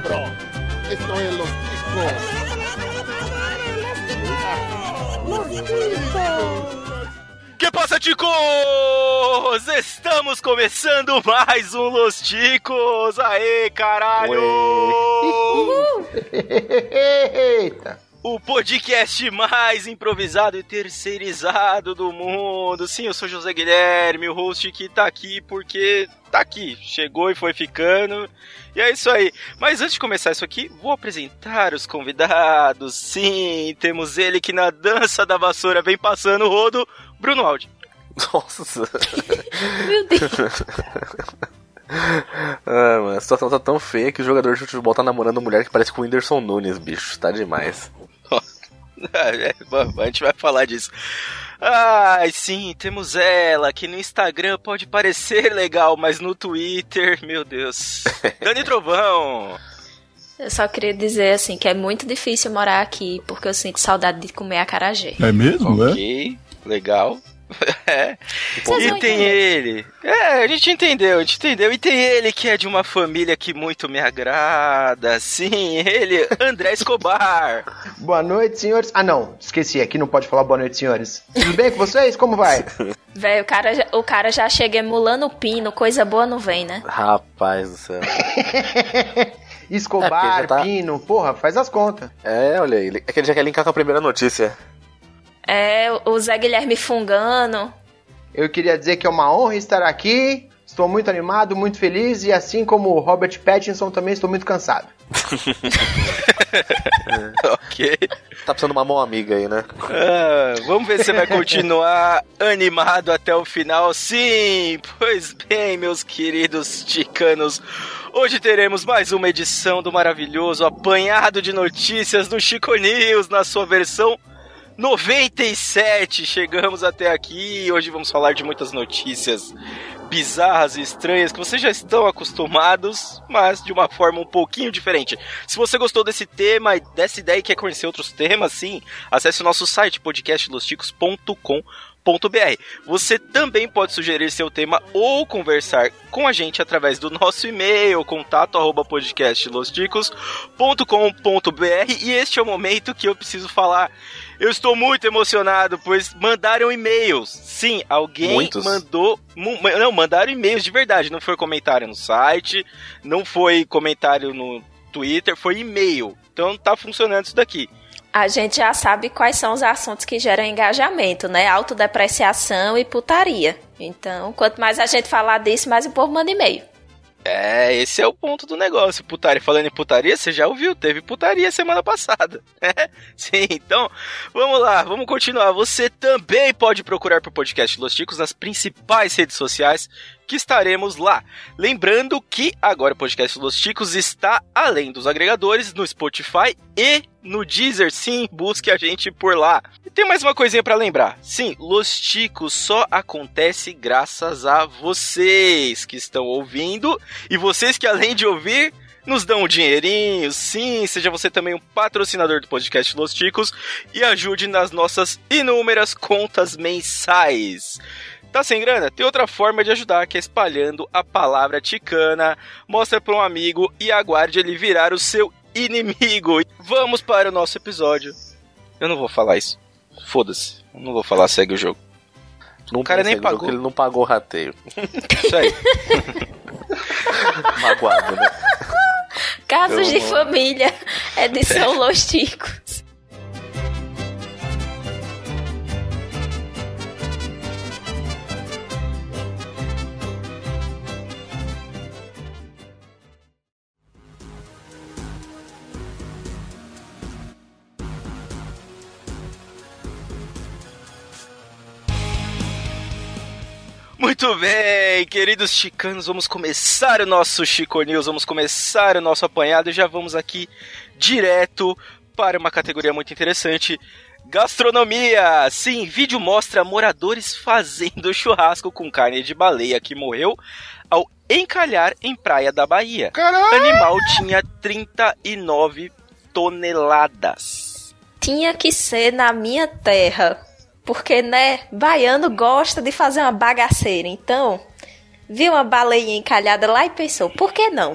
cabrón. Esto es Los Ticos. Los Ticos. Que passa, ticos? Estamos começando mais um Los Ticos. Aê, caralho! Eita! O podcast mais improvisado e terceirizado do mundo. Sim, eu sou José Guilherme, o host que tá aqui porque tá aqui. Chegou e foi ficando. E é isso aí. Mas antes de começar isso aqui, vou apresentar os convidados. Sim, temos ele que na dança da vassoura vem passando o rodo, Bruno Aldi. Nossa! Meu Deus! ah, mano, a situação tá tão feia que o jogador de futebol tá namorando mulher que parece com o Whindersson Nunes, bicho. Tá demais. É, a gente vai falar disso. Ai, sim, temos ela, que no Instagram pode parecer legal, mas no Twitter, meu Deus. Dani Trovão! Eu só queria dizer assim que é muito difícil morar aqui porque eu sinto saudade de comer acarajé. É mesmo, é? Ok, legal. É. Vocês E tem ele. É, a gente entendeu, a gente entendeu. E tem ele que é de uma família que muito me agrada. Sim, ele, André Escobar. Boa noite, senhores. Ah, não, esqueci, aqui não pode falar boa noite, senhores. Tudo bem com vocês? Como vai? Velho, o cara, já- o cara já chega emulando o pino, coisa boa não vem, né? Rapaz do céu. É, Escobar, já tá- Pino, porra, faz as contas. É, olha aí. É que ele já quer linkar com a primeira notícia. É, o Zé Guilherme fungando. Eu queria dizer que é uma honra estar aqui. Estou muito animado, muito feliz e assim como o Robert Pattinson também estou muito cansado. ok. Tá precisando de uma mão amiga aí, né? Ah, vamos ver se você vai continuar animado até o final. Sim, pois bem, meus queridos ticanos. Hoje teremos mais uma edição do maravilhoso apanhado de notícias do Chico News na sua versão 97. Chegamos até aqui hoje vamos falar de muitas notícias bizarras e estranhas que vocês já estão acostumados, mas de uma forma um pouquinho diferente. Se você gostou desse tema e dessa ideia e quer conhecer outros temas, sim, acesse o nosso site podcastlosticos.com.br. Você também pode sugerir seu tema ou conversar com a gente através do nosso e-mail contato e este é o momento que eu preciso falar. Eu estou muito emocionado, pois mandaram e-mails. Sim, alguém Muitos? mandou. Não, mandaram e-mails de verdade. Não foi comentário no site, não foi comentário no Twitter, foi e-mail. Então tá funcionando isso daqui. A gente já sabe quais são os assuntos que geram engajamento, né? Autodepreciação e putaria. Então, quanto mais a gente falar disso, mais o povo manda e-mail. É, esse é o ponto do negócio. Putaria. Falando em putaria, você já ouviu, teve putaria semana passada. É, sim, então, vamos lá, vamos continuar. Você também pode procurar por podcast Los Ticos nas principais redes sociais que estaremos lá. Lembrando que agora o podcast Los Ticos está além dos agregadores no Spotify e no Deezer. Sim, busque a gente por lá. E tem mais uma coisinha pra lembrar. Sim, Los Ticos só acontece graças a vocês que estão ouvindo e vocês que além de ouvir nos dão um dinheirinho, sim, seja você também um patrocinador do podcast Los Ticos e ajude nas nossas inúmeras contas mensais. Tá sem grana? Tem outra forma de ajudar, que é espalhando a palavra ticana. Mostra para um amigo e aguarde ele virar o seu inimigo. Vamos para o nosso episódio. Eu não vou falar isso. Foda-se. Não vou falar, segue o jogo. Não O cara nem pagou. que Ele não pagou o rateio. Isso aí. Magoado, né? Casos Eu de família, edição Los Ticos. Muito bem, queridos chicanos, vamos começar o nosso Chico News, vamos começar o nosso apanhado e já vamos aqui direto para uma categoria muito interessante. Gastronomia! Sim, vídeo mostra moradores fazendo churrasco com carne de baleia que morreu ao encalhar em praia da Bahia. Caralho! Animal tinha 39 toneladas. Tinha que ser na minha terra. Porque, né, baiano gosta de fazer uma bagaceira. Então, viu uma baleia encalhada lá e pensou, por que não?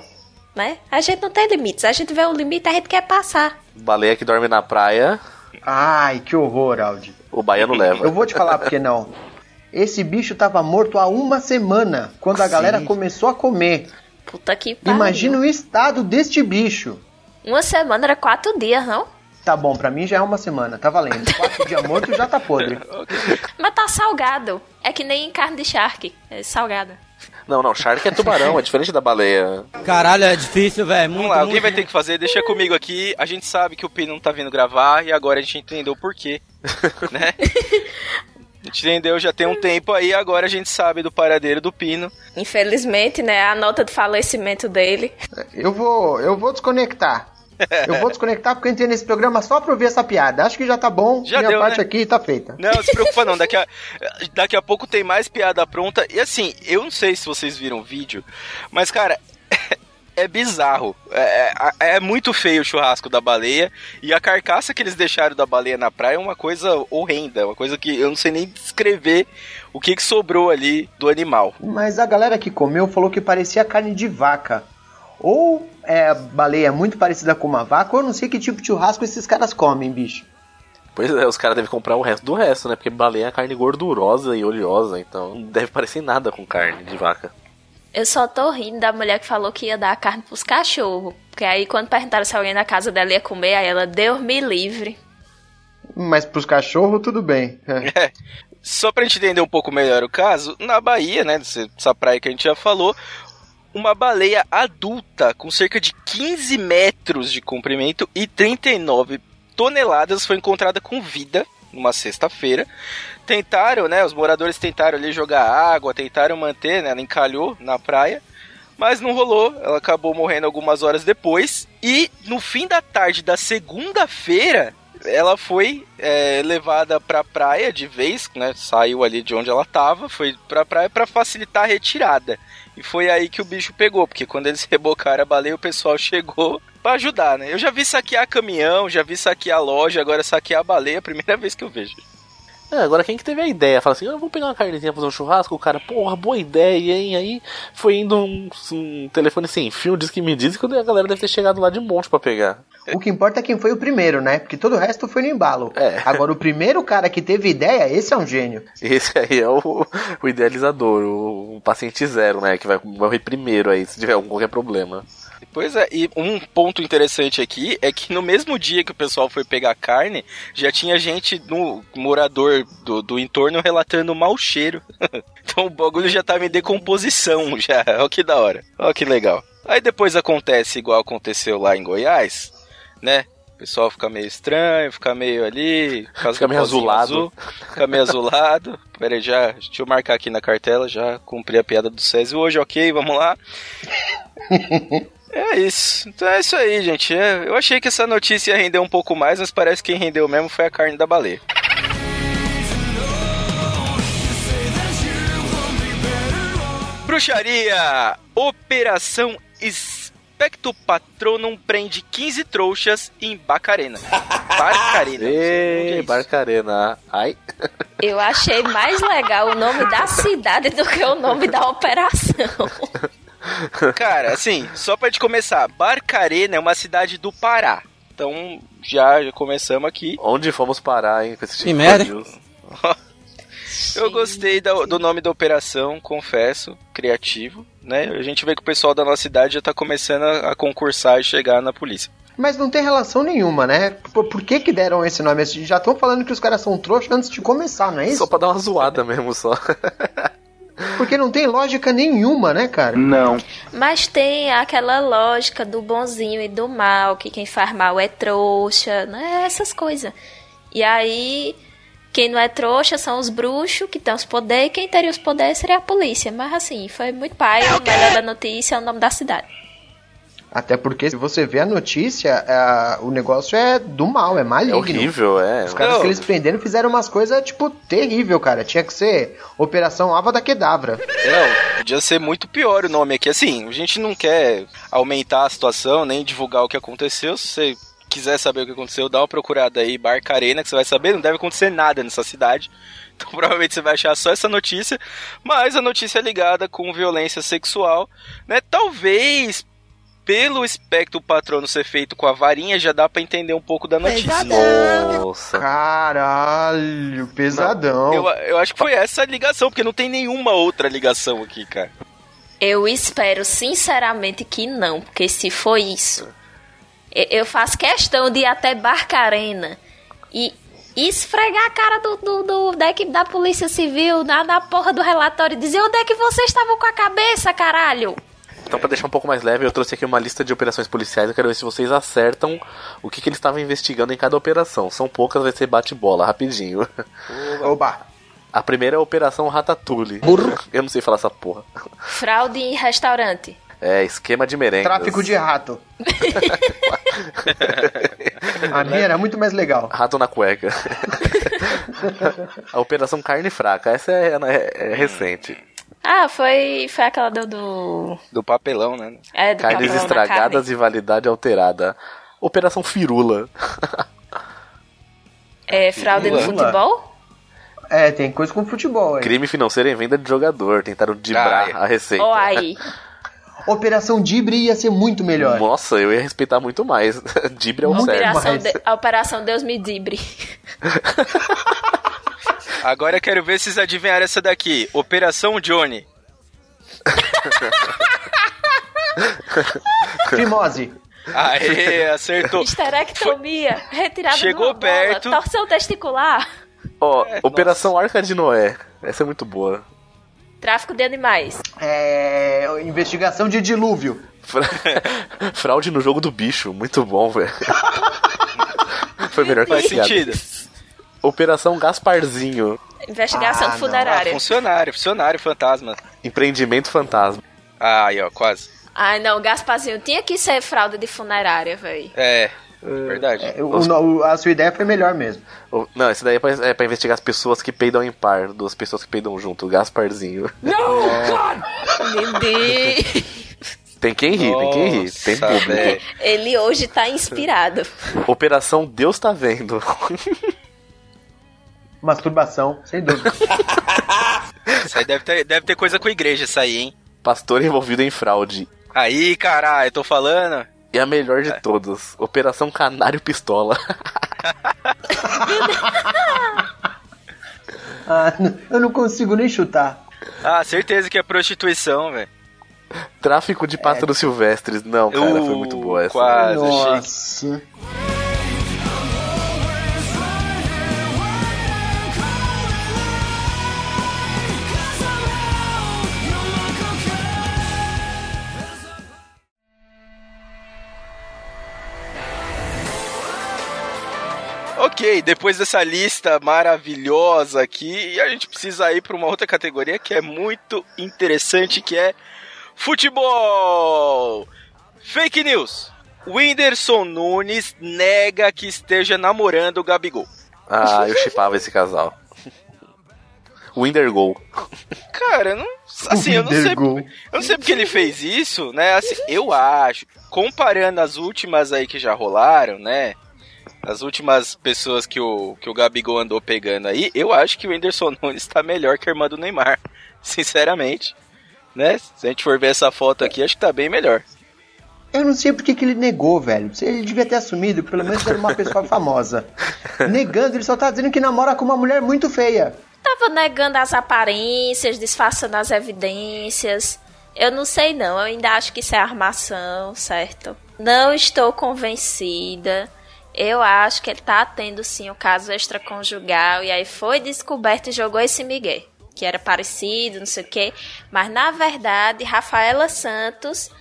né? A gente não tem limites. A gente vê o limite, a gente quer passar. Baleia que dorme na praia, Ai, que horror, Aldi. o baiano leva. Eu vou te falar porque não. Esse bicho tava morto há uma semana, quando a galera começou a comer. Puta que pariu. Imagina o estado deste bicho. Uma semana era quatro dias, não? Tá bom, pra mim já é uma semana, tá valendo. Quatro dias morto já tá podre. Mas tá salgado. É que nem carne de charque. É salgada. Não, não, shark é tubarão, é diferente da baleia. Caralho, é difícil, velho. Muito, Vamos lá, alguém muito- vai ter que fazer, deixa comigo aqui. A gente sabe que o Pino não tá vindo gravar e agora a gente entendeu o porquê, né? A gente entendeu já tem um tempo aí, agora a gente sabe do paradeiro do Pino. Infelizmente, né? A nota de falecimento dele. Eu vou, eu vou desconectar. Eu vou desconectar porque eu entrei nesse programa só pra ouvir essa piada. Acho que já tá bom. Já Minha deu, parte né? aqui tá feita. Não, se preocupa não, daqui a, daqui a pouco tem mais piada pronta. E assim, eu não sei se vocês viram o vídeo, mas cara, é bizarro. É, é- é muito feio o churrasco da baleia. E a carcaça que eles deixaram da baleia na praia é uma coisa horrenda. Uma coisa que eu não sei nem descrever o que, que sobrou ali do animal. Mas a galera que comeu falou que parecia carne de vaca. Ou é, a baleia é muito parecida com uma vaca, ou eu não sei que tipo de churrasco esses caras comem, bicho. Pois é, os caras devem comprar o resto do resto, né? Porque baleia é carne gordurosa e oleosa, então não deve parecer nada com carne de vaca. Eu só tô rindo da mulher que falou que ia dar a carne pros cachorros. Porque aí quando perguntaram se alguém na casa dela ia comer, aí ela, Deus me livre. Mas pros cachorros, tudo bem. É. É. Só pra gente entender um pouco melhor o caso, na Bahia, né, desse- dessa praia que a gente já falou, uma baleia adulta com cerca de 15 metros de comprimento e 39 toneladas foi encontrada com vida numa sexta-feira. Tentaram, né, os moradores tentaram ali jogar água, tentaram manter, né, ela encalhou na praia, mas não rolou, ela acabou morrendo algumas horas depois. E no fim da tarde da segunda-feira, ela foi é, levada pra praia de vez, né? Saiu ali de onde ela tava, foi pra praia pra facilitar a retirada. E foi aí que o bicho pegou, porque quando eles rebocaram a baleia, o pessoal chegou pra ajudar, né? Eu já vi saquear caminhão, já vi saquear loja, agora saquear a baleia é primeira vez que eu vejo. É, agora quem que teve a ideia? Fala assim, ah, vamos pegar uma carnezinha pra fazer um churrasco? O cara, porra, boa ideia, hein? Aí foi indo um, um telefone sem fio, diz que me diz, que a galera deve ter chegado lá de monte pra pegar. O que importa é quem foi o primeiro, né? Porque todo o resto foi no embalo. É. Agora, o primeiro cara que teve ideia, esse é um gênio. Esse aí é o, o idealizador, o, o paciente zero, né? Que vai morrer primeiro aí, se tiver algum qualquer problema. Pois é, e um ponto interessante aqui é que no mesmo dia que o pessoal foi pegar carne, já tinha gente no morador do, do entorno relatando mau cheiro. então o bagulho já tava em decomposição já. Olha que da hora. Olha que legal. Aí depois acontece igual aconteceu lá em Goiás, né? O pessoal fica meio estranho, fica meio ali. Fica meio azulado. azul, fica meio azulado. Pera aí, já. Deixa eu marcar aqui na cartela, já cumpri a piada do Césio hoje, ok, vamos lá. É isso. Então é isso aí, gente. É, eu achei que essa notícia ia render um pouco mais, mas parece que quem rendeu mesmo foi a carne da baleia. Bruxaria! Operação Expecto Patronum prende 15 trouxas em Bacarena. É Ê, isso. Barcarena. Ai. Eu achei mais legal o nome da cidade do que o nome da operação. Cara, assim, só pra gente começar, Barcarena é uma cidade do Pará. Então, já, já começamos aqui. Onde fomos parar, hein? Com esse tipo Que merda? Eu gostei da- do nome da operação, confesso, criativo, né? A gente vê que o pessoal da nossa cidade já tá começando a, a concursar e chegar na polícia. Mas não tem relação nenhuma, né? Por, por que que deram esse nome? Eles Já estão falando que os caras são trouxas antes de começar, não é Só isso? pra dar uma zoada mesmo, só. Porque não tem lógica nenhuma, né, cara? Mas tem aquela lógica do bonzinho e do mal, que quem faz mal é trouxa, né? Essas coisas. E aí, quem não é trouxa são os bruxos, que têm os poderes, e quem teria os poderes seria a polícia. Mas assim, foi muito pai, o melhor da notícia é o nome da cidade. Até porque, se você vê a notícia, é, o negócio é do mal, é É maligno. horrível, é. Os caras Não. que eles prenderam fizeram umas coisas, tipo, terrível, cara. Tinha que ser Operação Ava da Kedavra. Não, podia ser muito pior o nome aqui. Assim, a gente não quer aumentar a situação, nem divulgar o que aconteceu. Se você quiser saber o que aconteceu, dá uma procurada aí, Barcarena, que você vai saber. Não deve acontecer nada nessa cidade. Então provavelmente você vai achar só essa notícia. Mas a notícia é ligada com violência sexual, né? Talvez pelo espectro patrono ser feito com a varinha, já dá pra entender um pouco da notícia. Nossa. Caralho, pesadão. Eu, eu acho que foi essa a ligação, porque não tem nenhuma outra ligação aqui, cara. Eu espero sinceramente que não, porque se for isso, eu faço questão de ir até Barcarena e esfregar a cara do, do- do- da equipe da Polícia Civil na, na porra do relatório e dizer onde é que vocês estavam com a cabeça, caralho? Então, pra deixar um pouco mais leve, eu trouxe aqui uma lista de operações policiais. Eu quero ver se vocês acertam o que, que eles estavam investigando em cada operação. São poucas, vai ser bate-bola, rapidinho. Oba. A primeira é a Operação Ratatouille. Eu não sei falar essa porra. Fraude em restaurante. É, esquema de merengue. Tráfico de rato. A minha era muito mais legal. Rato na cueca. a Operação Carne Fraca. Essa é, é- é recente. Ah, foi, foi aquela do. do Do papelão, né? é, do Carnes papelão na estragadas carne. e validade alterada. Operação Firula. É, fraude no Firula. futebol? É, tem coisa com futebol aí. Crime financeiro em venda de jogador. Tentaram dibrar Ah, é. a receita. Ó aí. Operação Dibre ia ser muito melhor. Nossa, eu ia respeitar muito mais. Dibre é o Muito certo. mais. Operação de- a Operação Deus me dibre. Agora eu quero ver se vocês adivinharam essa daqui. Operação Johnny. Fimose. Aê, acertou. Esterectomia, retirada Chegou bola, perto. torção testicular, Ó, É, Operação Arca de Noé. Essa é muito boa. tráfico de animais. É, investigação de dilúvio. Fra- Fraude no jogo do bicho. Muito bom, velho. Foi melhor que Faz sentido. Operação Gasparzinho. Investigação Ah, de não. Ah, funerária. funcionário, funcionário fantasma. Empreendimento fantasma. Ah, aí, ó, quase. Ai, não, Gasparzinho tinha que ser fraude de funerária, velho. É, verdade. É, o- o- a sua ideia foi melhor mesmo. O- Não, esse daí é pra, é pra investigar as pessoas que peidam em par. Duas pessoas que peidam junto. Gasparzinho. Meu Deus. Tem quem ri, tem quem ri. Tem público. Ele hoje tá inspirado. Operação Deus tá vendo. Masturbação, sem dúvida. Isso aí deve ter, deve ter coisa com a igreja, isso aí, hein? Pastor envolvido em fraude. Aí, caralho, eu tô falando. E a melhor de todas, Operação Canário Pistola. Ah, eu não consigo nem chutar. Ah, certeza que é prostituição, velho. Tráfico de pássaros silvestres. Não, cara, foi muito boa essa. Quase, achei. Ok, depois dessa lista maravilhosa aqui, a gente precisa ir para uma outra categoria que é muito interessante, que é futebol. Fake news. Whindersson Nunes nega que esteja namorando o Gabigol. Ah, eu chipava esse casal. Windergol. Cara, eu não, assim, eu não sei, eu não sei porque ele fez isso, né? Assim, eu acho, comparando as últimas aí que já rolaram, né? As últimas pessoas que o, que o Gabigol andou pegando aí, eu acho que o Whindersson Nunes tá melhor que a irmã do Neymar. Sinceramente. Né? Se a gente for ver essa foto aqui, acho que tá bem melhor. Eu não sei porque que ele negou, velho. Ele devia ter assumido, pelo menos era uma pessoa famosa. Negando, ele só tá dizendo que namora com uma mulher muito feia. Tava negando as aparências, disfarçando as evidências. Eu não sei não, eu ainda acho que isso é armação, certo? Não estou convencida. Eu acho que ele tá tendo sim um caso extraconjugal e aí foi descoberto e jogou esse migué, que era parecido, não sei o quê. Mas na verdade, Rafaela Santos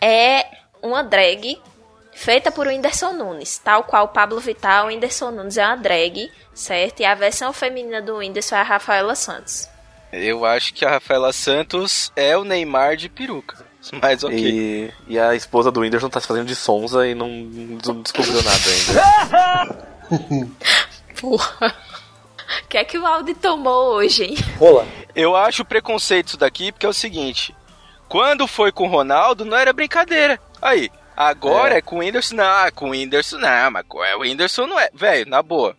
é uma drag feita por Whindersson Nunes, tal qual Pablo Vittar, o Whindersson Nunes é uma drag, certo? E a versão feminina do Whindersson é a Rafaela Santos. Eu acho que a Rafaela Santos é o Neymar de peruca. Mas ok. E, e a esposa do Whindersson tá se fazendo de sonza e não, não descobriu nada ainda. Porra. O que é que o Aldi tomou hoje, hein? Eu acho preconceito isso daqui, porque é o seguinte: quando foi com o Ronaldo, não era brincadeira. Aí, agora é, com o Whindersson, não, é com o Whindersson não, mas com o Whindersson não é. Velho, na boa.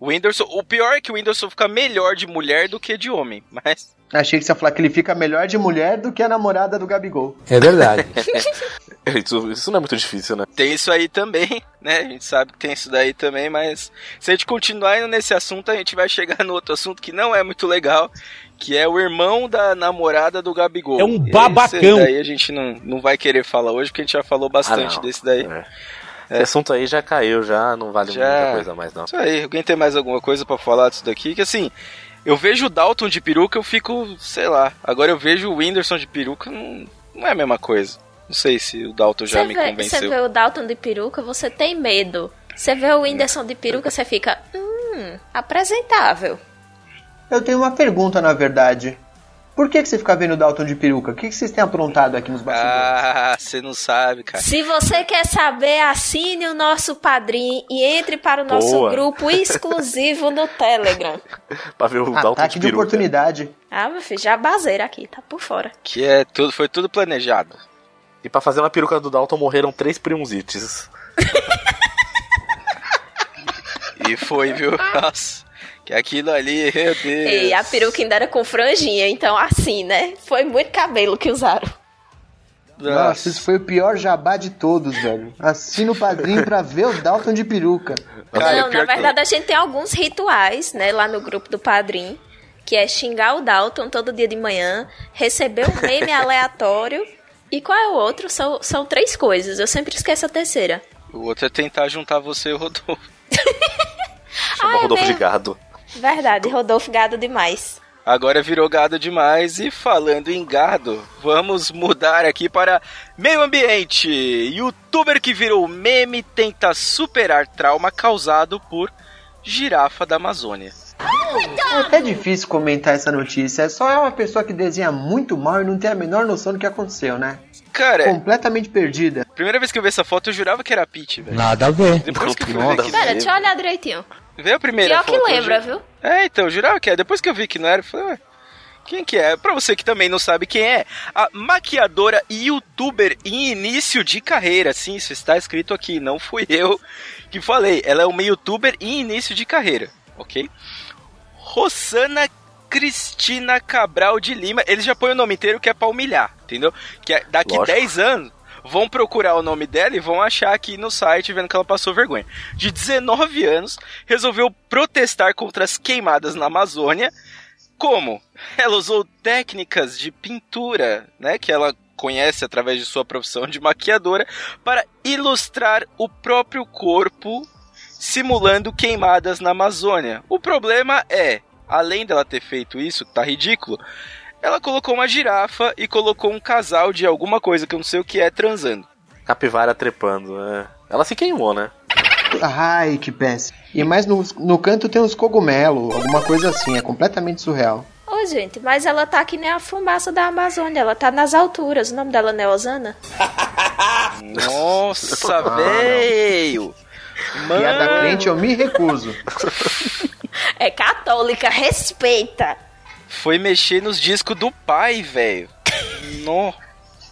O Whindersson, o pior é que o Whindersson fica melhor de mulher do que de homem, mas. Achei que você ia falar que ele fica melhor de mulher do que a namorada do Gabigol. É verdade. Isso, isso não é muito difícil, né? Tem isso aí também, né? A gente sabe que tem isso daí também, mas se a gente continuar indo nesse assunto, a gente vai chegar no outro assunto que não é muito legal, que é o irmão da namorada do Gabigol. É um babacão. Esse daí a gente não, não vai querer falar hoje, porque a gente já falou bastante Ah, desse daí. É. Esse assunto aí já caiu, já não vale Já. muita coisa mais, não. Isso aí, alguém tem mais alguma coisa pra falar disso daqui? Que assim, eu vejo o Dalton de peruca, eu fico, sei lá. Agora eu vejo o Whindersson de peruca, não, não é a mesma coisa. Não sei se o Dalton já Você me vê, você convenceu. vê o Dalton de peruca, você tem medo. Você vê o Whindersson de peruca, você fica, hum, apresentável. Eu tenho uma pergunta, na verdade. Por que, que você fica vendo o Dalton de peruca? O que, que vocês têm aprontado aqui nos bastidores? Ah, você não sabe, cara. Se você quer saber, assine o nosso padrinho e entre para o nosso Boa. grupo exclusivo no Telegram. Pra ver o Dalton Ataque de de oportunidade. Ah, meu filho, já baseira aqui, tá por fora. Que é tudo, foi tudo planejado. E pra fazer uma peruca do Dalton morreram três primzites. E foi, viu? Nossa. Que aquilo ali, meu Deus. E a peruca ainda era com franjinha, então assim, né? Foi muito cabelo que usaram. Nossa, isso foi o pior jabá de todos, velho. Assina o padrinho pra ver o Dalton de peruca. Cara, não, na que- verdade a gente tem alguns rituais, né, lá no grupo do Padrim, que é xingar o Dalton todo dia de manhã, receber um meme aleatório. E qual é o outro? São, são três coisas, eu sempre esqueço a terceira. O outro é tentar juntar você e o Rodolfo. Chama Ah, é Rodolfo de? Gado. Verdade, Rodolfo gado demais. Agora virou gado demais e falando em gado, vamos mudar aqui para meio ambiente. Youtuber que virou meme tenta superar trauma causado por girafa da Amazônia. É até difícil comentar essa notícia. É Só é uma pessoa que desenha muito mal e não tem a menor noção do que aconteceu, né? Cara, Completamente perdida. primeira vez que eu vi essa foto eu jurava que era a Peach, velho. Nada a ver. Depois que eu a Pera, deixa eu olhar direitinho. Vê a primeira Pior que foto. eu lembra, viu? É, então, jurava que é. Depois que eu vi que não era, eu falei, ué, quem que é? Pra você que também não sabe quem é, a maquiadora e youtuber em início de carreira. Sim, isso está escrito aqui, não fui eu que falei. Ela é uma youtuber em início de carreira, ok? Rossana Cristina Cabral de Lima. Eles já põem o nome inteiro que é pra humilhar, entendeu? Que é- daqui Lógico. 10 anos vão procurar o nome dela e vão achar aqui no site vendo que ela passou vergonha. De 19 anos, resolveu protestar contra as queimadas na Amazônia. Como? Ela usou técnicas de pintura, né, que ela conhece através de sua profissão de maquiadora, para ilustrar o próprio corpo simulando queimadas na Amazônia. O problema é, além dela ter feito isso, que tá ridículo, ela colocou uma girafa e colocou um casal de alguma coisa que eu não sei o que é transando. Capivara trepando, né? Ela se queimou, né? Ai, que péssimo. E mais no, no canto tem uns cogumelos, alguma coisa assim. É completamente surreal. Ô, gente, mas ela tá que nem a fumaça da Amazônia, ela tá nas alturas. O nome dela não é Osana? Nossa, não. velho! Mano, crente, eu me recuso. É católica, respeita. Foi mexer nos discos do pai, velho. No.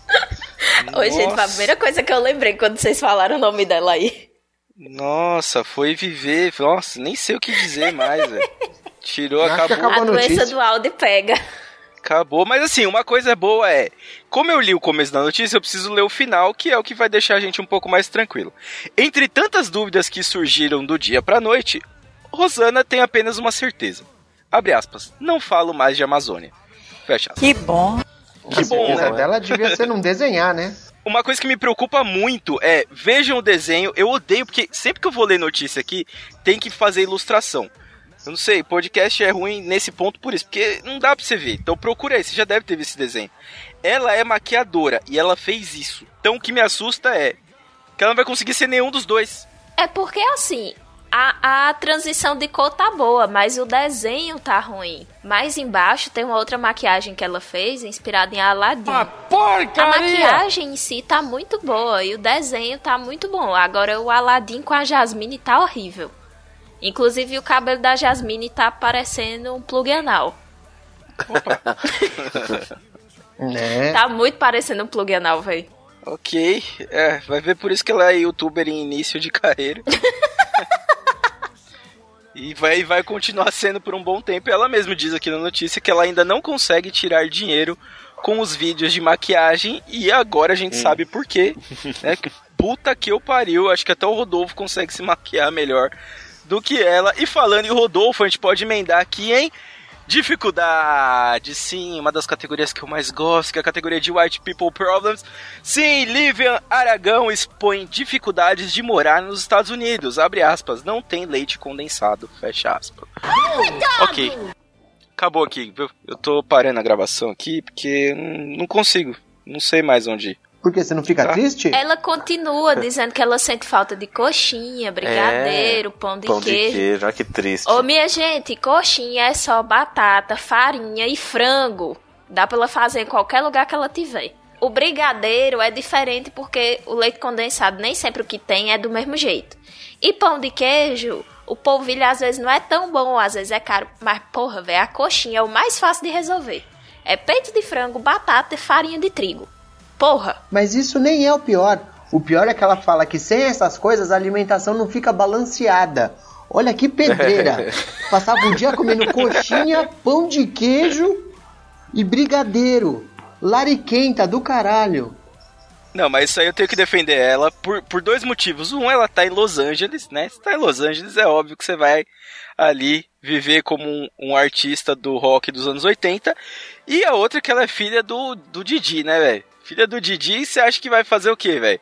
Oi, gente, foi a primeira coisa que eu lembrei quando vocês falaram o nome dela aí. Nossa, foi viver. Nossa, nem sei o que dizer mais, velho. Tirou, acabou. acabou. a Boa doença do Aldi pega. Acabou, mas assim, uma coisa boa é, como eu li o começo da notícia, eu preciso ler o final, que é o que vai deixar a gente um pouco mais tranquilo. Entre tantas dúvidas que surgiram do dia pra noite, Rosana tem apenas uma certeza. Abre aspas, não falo mais de Amazônia. Fecha aspas. Que bom. Que A bom, né? dela devia ser não desenhar, né? Uma coisa que me preocupa muito é, vejam o desenho, eu odeio, porque sempre que eu vou ler notícia aqui, tem que fazer ilustração. Eu não sei, podcast é ruim nesse ponto por isso, porque não dá pra você ver. Então procura aí, você já deve ter visto esse desenho. Ela é maquiadora e ela fez isso. Então o que me assusta é que ela não vai conseguir ser nenhum dos dois. É porque assim, a, a transição de cor tá boa, mas o desenho tá ruim. Mais embaixo tem uma outra maquiagem que ela fez, inspirada em Aladdin. Uma A porcaria! maquiagem em si tá muito boa e o desenho tá muito bom. Agora o Aladdin com a Jasmine tá horrível. Inclusive o cabelo da Jasmine tá parecendo um plug anal. Né? Tá muito parecendo um plug anal, velho. Ok, é, vai ver por isso que ela é youtuber em início de carreira. e vai, vai continuar sendo por um bom tempo. Ela mesma diz aqui na notícia que ela ainda não consegue tirar dinheiro com os vídeos de maquiagem e agora a gente sabe por quê. Né? Que Puta que eu pariu, acho que até o Rodolfo consegue se maquiar melhor do que ela. E falando em Rodolfo, a gente pode emendar aqui em dificuldade. Sim, uma das categorias que eu mais gosto, que é a categoria de White People Problems. Sim, Livian Aragão expõe dificuldades de morar nos Estados Unidos. Abre aspas, não tem leite condensado. Fecha aspas. Ok. Acabou aqui, viu? Eu tô parando a gravação aqui porque hum, não consigo. Não sei mais onde ir. Por quê? Você não fica Tá. triste? Ela continua dizendo que ela sente falta de coxinha, brigadeiro, pão de Pão de queijo. queijo, olha que triste. Ô, minha gente, coxinha é só batata, farinha e frango. Dá pra ela fazer em qualquer lugar que ela tiver. O brigadeiro é diferente porque o leite condensado nem sempre o que tem é do mesmo jeito. E pão de queijo, o polvilho às vezes não é tão bom, às vezes é caro. Mas, porra, velho, a coxinha é o mais fácil de resolver. É peito de frango, batata e farinha de trigo. Porra! Mas isso nem é o pior. O pior é que ela fala que sem essas coisas a alimentação não fica balanceada. Olha que pedreira. Passava o dia comendo coxinha, pão de queijo e brigadeiro. Lariquenta do caralho. Não, mas isso aí eu tenho que defender ela por, por dois motivos. Um, ela tá em Los Angeles, né? Se tá em Los Angeles, é óbvio que você vai ali viver como um, um artista do rock dos anos 80. E a outra é que ela é filha do, do Didi, né, velho? Filha do Didi, você acha que vai fazer o quê, velho?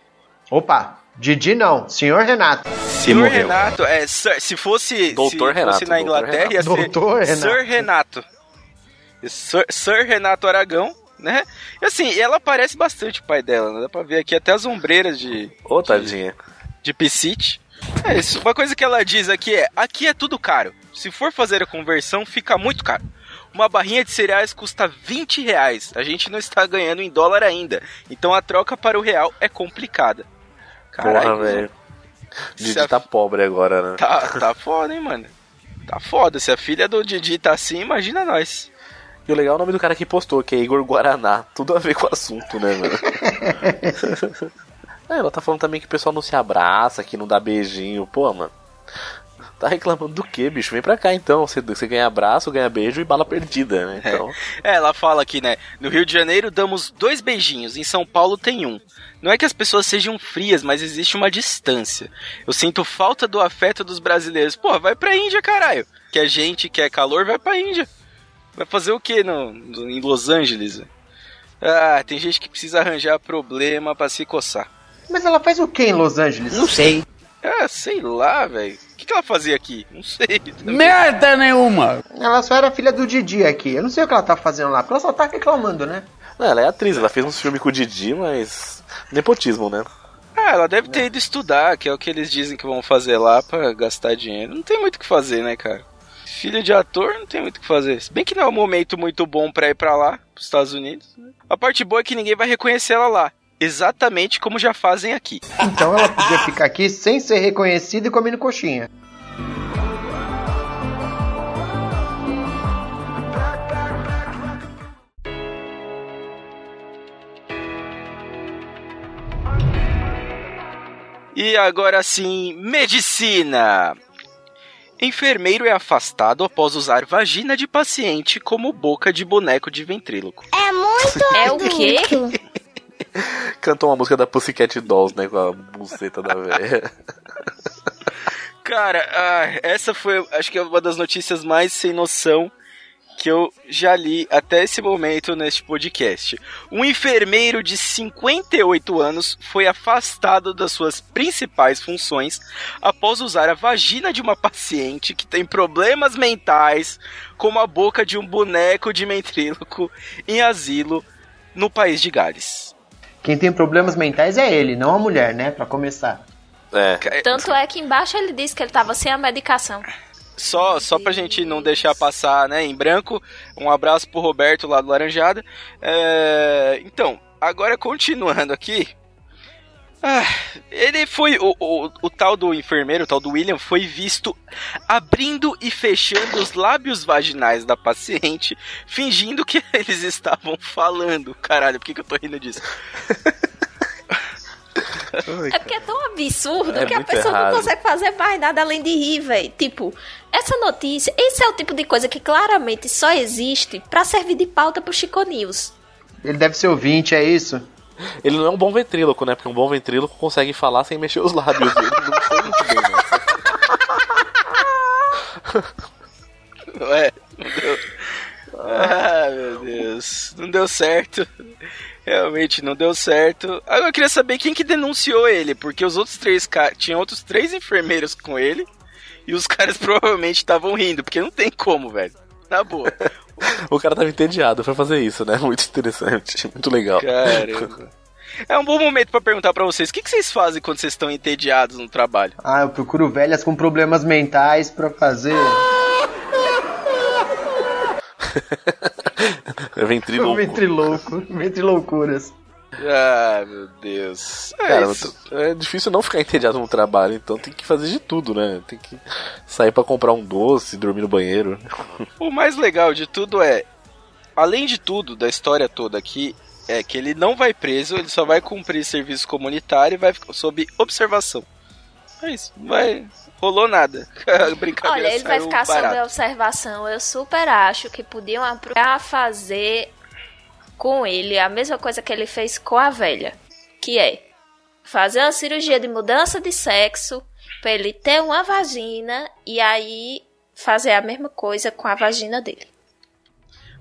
Opa, Didi não, senhor Renato. Se Senhor morreu. Renato, é, sir- se fosse, Doutor se fosse Renato, na doutor Inglaterra, ia Renato. ser Doutor Renato. Sir Renato. Sir, Sir Renato Aragão, né? E assim, ela parece bastante o pai dela, né? Dá pra ver aqui até as ombreiras de, Ô, tadinha. de Piscite. É isso. Uma coisa que ela diz aqui é: aqui é tudo caro. Se for fazer a conversão, fica muito caro. Uma barrinha de cereais custa 20 reais. A gente não está ganhando em dólar ainda. Então a troca para o real é complicada. Caralho, velho. Didi a- tá pobre agora, né? Tá, tá foda, hein, mano. Tá foda. Se a filha do Didi tá assim, imagina nós. E o legal é o nome do cara que postou, que é Igor Guaraná. Tudo a ver com o assunto, né, mano? é, ela tá falando também que o pessoal não se abraça, que não dá beijinho. Pô, mano. Tá reclamando do que, bicho? Vem pra cá então. Você, você ganha abraço, ganha beijo e bala perdida, né? Então. É, ela fala aqui, né? No Rio de Janeiro damos dois beijinhos, em São Paulo tem um. Não é que as pessoas sejam frias, mas existe uma distância. Eu sinto falta do afeto dos brasileiros. Pô, vai pra Índia, caralho. Que a gente quer calor, vai pra Índia. Vai fazer o que no, no- em Los Angeles? Ah, tem gente que precisa arranjar problema pra se coçar. Mas ela faz o que em Los Angeles? Não sei. Ah, sei lá, velho. O que, que ela fazia aqui? Não sei. Merda nenhuma. Ela só era filha do Didi aqui. Eu não sei o que ela tá fazendo lá, porque ela só tá reclamando, né? Não, ela é atriz, ela fez uns filmes com o Didi, mas. Nepotismo, né? Ah, ela deve ter ido estudar, que é o que eles dizem que vão fazer lá pra gastar dinheiro. Não tem muito o que fazer, né, cara? Filha de ator, não tem muito o que fazer. Se bem que não é um momento muito bom pra ir pra lá, pros Estados Unidos. né? A parte boa é que ninguém vai reconhecer ela lá. Exatamente como já fazem aqui. Então ela podia ficar aqui sem ser reconhecida e comendo coxinha. E agora sim, medicina! Enfermeiro é afastado após usar vagina de paciente como boca de boneco de ventríloco. É o quê? Cantou uma música da Pussycat Dolls, né? Com a buceta da velha. Cara, ah, essa foi, acho que é uma das notícias mais sem noção que eu já li até esse momento neste podcast. Um enfermeiro de 58 anos foi afastado das suas principais funções após usar a vagina de uma paciente que tem problemas mentais como a boca de um boneco de ventríloco em asilo no país de Gales. Quem tem problemas mentais é ele, não a mulher, né? Pra começar. É. Tanto é que embaixo ele disse que ele tava sem a medicação. Só, só pra gente não deixar passar, né, em branco, um abraço pro Roberto lá do Laranjada. É, então, agora continuando aqui. Ah, ele foi. O, o, o tal do enfermeiro, o tal do William, foi visto abrindo e fechando os lábios vaginais da paciente, fingindo que eles estavam falando. Caralho, por que, que eu tô rindo disso? É porque é tão absurdo É que a pessoa errado. não consegue fazer mais nada além de rir, velho. Tipo, essa notícia, esse é o tipo de coisa que claramente só existe pra servir de pauta pro Chico News. Ele deve ser ouvinte, é isso? Ele não é um bom ventríloco, né? Porque um bom ventríloco consegue falar sem mexer os lábios. Ele não foi muito bem nessa. Ué, não deu. Ah, meu Deus. Não deu certo. Realmente não deu certo. Agora eu queria saber quem que denunciou ele, porque os outros três caras. Tinha outros três enfermeiros com ele. E os caras provavelmente estavam rindo, porque não tem como, velho. Na boa. O cara tava entediado pra fazer isso, né? Muito interessante, muito legal. Caramba. É um bom momento pra perguntar pra vocês: o que, que vocês fazem quando vocês estão entediados no trabalho? Ah, eu procuro velhas com problemas mentais pra fazer. É ventríloco. Ventrilouco, ventriloucuras. Ah, meu Deus. É Cara, isso. é difícil não ficar entediado no trabalho, então tem que fazer de tudo, né? Tem que sair pra comprar um doce, dormir no banheiro. O mais legal de tudo é, além de tudo, da história toda aqui, é que ele não vai preso, ele só vai cumprir serviço comunitário e vai ficar sob observação. É isso, não vai. Rolou nada. Brincadeira Olha, ele vai ficar sob observação. Eu super acho que podiam aproveitar a fazer com ele a mesma coisa que ele fez com a velha. Que é fazer uma cirurgia de mudança de sexo pra ele ter uma vagina e aí fazer a mesma coisa com a vagina dele.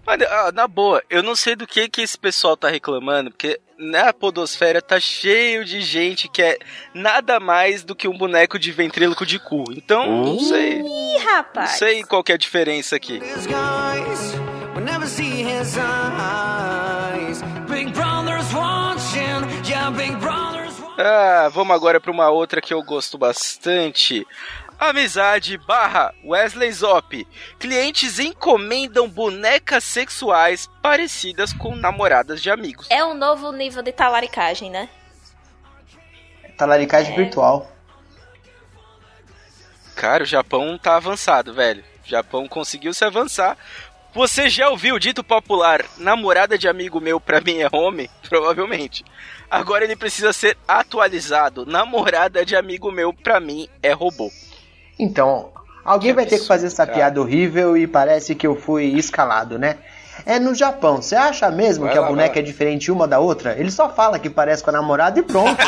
Olha, ah, na boa, eu não sei do que que esse pessoal tá reclamando, porque na podosfera tá cheio de gente que é nada mais do que um boneco de ventríloco de cu. Então, não sei. Ih, Não rapaz. sei qual que é a diferença aqui. These guys will never see his eyes. Ah, vamos agora pra uma outra que eu gosto bastante. Amizade barra Wesley Zop. Clientes encomendam bonecas sexuais parecidas com namoradas de amigos. É um novo nível de talaricagem, né? Talaricagem virtual. Cara, o Japão tá avançado, velho. O Japão conseguiu se avançar. Você já ouviu o dito popular namorada de amigo meu pra mim é homem? Provavelmente. Agora ele precisa ser atualizado. Namorada de amigo meu pra mim é robô. Então, alguém Que vai ter que fazer essa cara. piada horrível e parece que eu fui escalado, né? É no Japão. Você acha mesmo Vai que a lá, vai boneca lá. é diferente uma da outra? Ele só fala que parece com a namorada e pronto.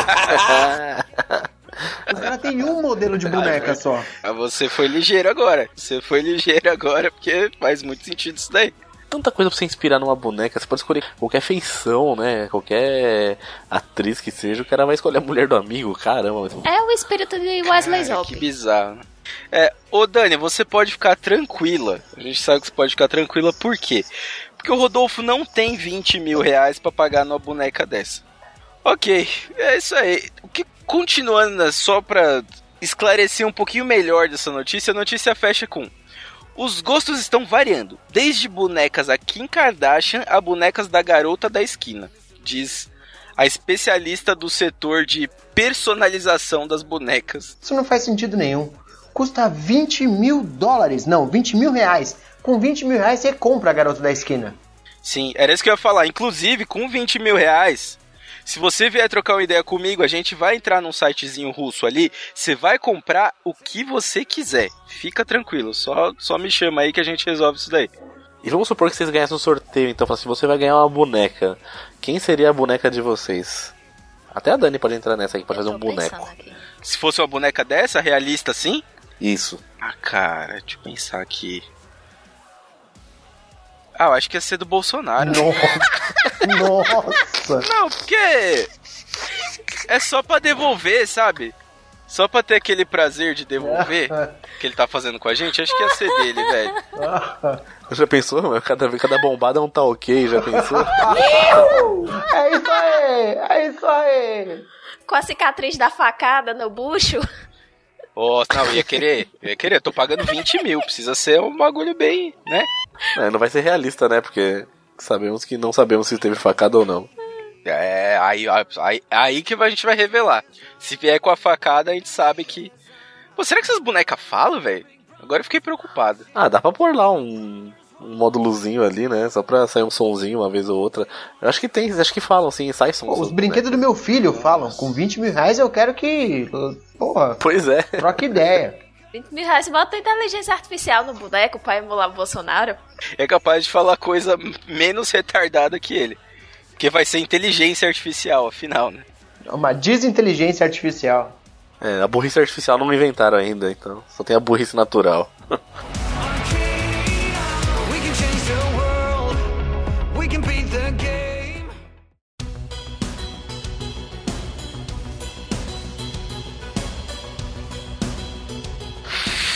Os caras têm um modelo de boneca só. Ah, você foi ligeiro agora. Você foi ligeiro agora porque faz muito sentido isso daí. Tanta coisa pra você inspirar numa boneca, você pode escolher qualquer feição, né? Qualquer atriz que seja, o cara vai escolher a mulher do amigo, caramba. É o espírito de Wesley Cara, Zop. que bizarro. É, ô Dani, você pode ficar tranquila. A gente sabe que você pode ficar tranquila, por quê? Porque o Rodolfo não tem 20 mil reais pra pagar numa boneca dessa. Ok, é isso aí. O que continuando, né, só pra esclarecer um pouquinho melhor dessa notícia, a notícia fecha com. Os gostos estão variando, desde bonecas a Kim Kardashian a bonecas da garota da esquina, diz a especialista do setor de personalização das bonecas. Isso não faz sentido nenhum. Custa 20 mil dólares. Não, 20 mil reais. Com 20 mil reais você compra a garota da esquina. Sim, era isso que eu ia falar. Inclusive, com 20 mil reais, se você vier trocar uma ideia comigo, a gente vai entrar num sitezinho russo ali, você vai comprar o que você quiser. Fica tranquilo, só, só me chama aí que a gente resolve isso daí. E vamos supor que vocês ganhassem um sorteio, então assim, você vai ganhar uma boneca. Quem seria a boneca de vocês? Até a Dani pode entrar nessa aí, pode Eu fazer um boneco. aqui. Se fosse uma boneca dessa, realista assim? Isso. Ah, cara, deixa eu pensar aqui. Ah, eu acho que ia ser do Bolsonaro. Nossa. Nossa. Não, porque é só pra devolver, sabe? Só pra ter aquele prazer de devolver que ele tá fazendo com a gente, acho que ia ser dele, velho. Já pensou? mano? Cada, cada bombada é um tá ok, já pensou? É isso aí. É isso aí. Com a cicatriz da facada no bucho. Ó, não, eu ia querer, eu ia querer, eu tô pagando 20 mil, precisa ser um bagulho bem, né? É, não vai ser realista, né? Porque sabemos que não sabemos se teve facada ou não. É, aí, aí, aí que a gente vai revelar. Se vier com a facada, a gente sabe que. Pô, será que essas bonecas falam, velho? Agora eu fiquei preocupado. Ah, dá pra pôr lá um, um módulozinho ali, né? Só pra sair um sonzinho uma vez ou outra. Eu acho que tem, acho que falam, sim, sai som. Pô, os som, brinquedos do meu filho falam. Com 20 mil reais eu quero que. Porra, né? Pois é. troca ideia. 20 mil reais, bota inteligência artificial no boneco pra emular o Bolsonaro. É capaz de falar coisa menos retardada que ele. Porque vai ser inteligência artificial, afinal, né? Uma desinteligência artificial. É, a burrice artificial não inventaram ainda, então só tem a burrice natural.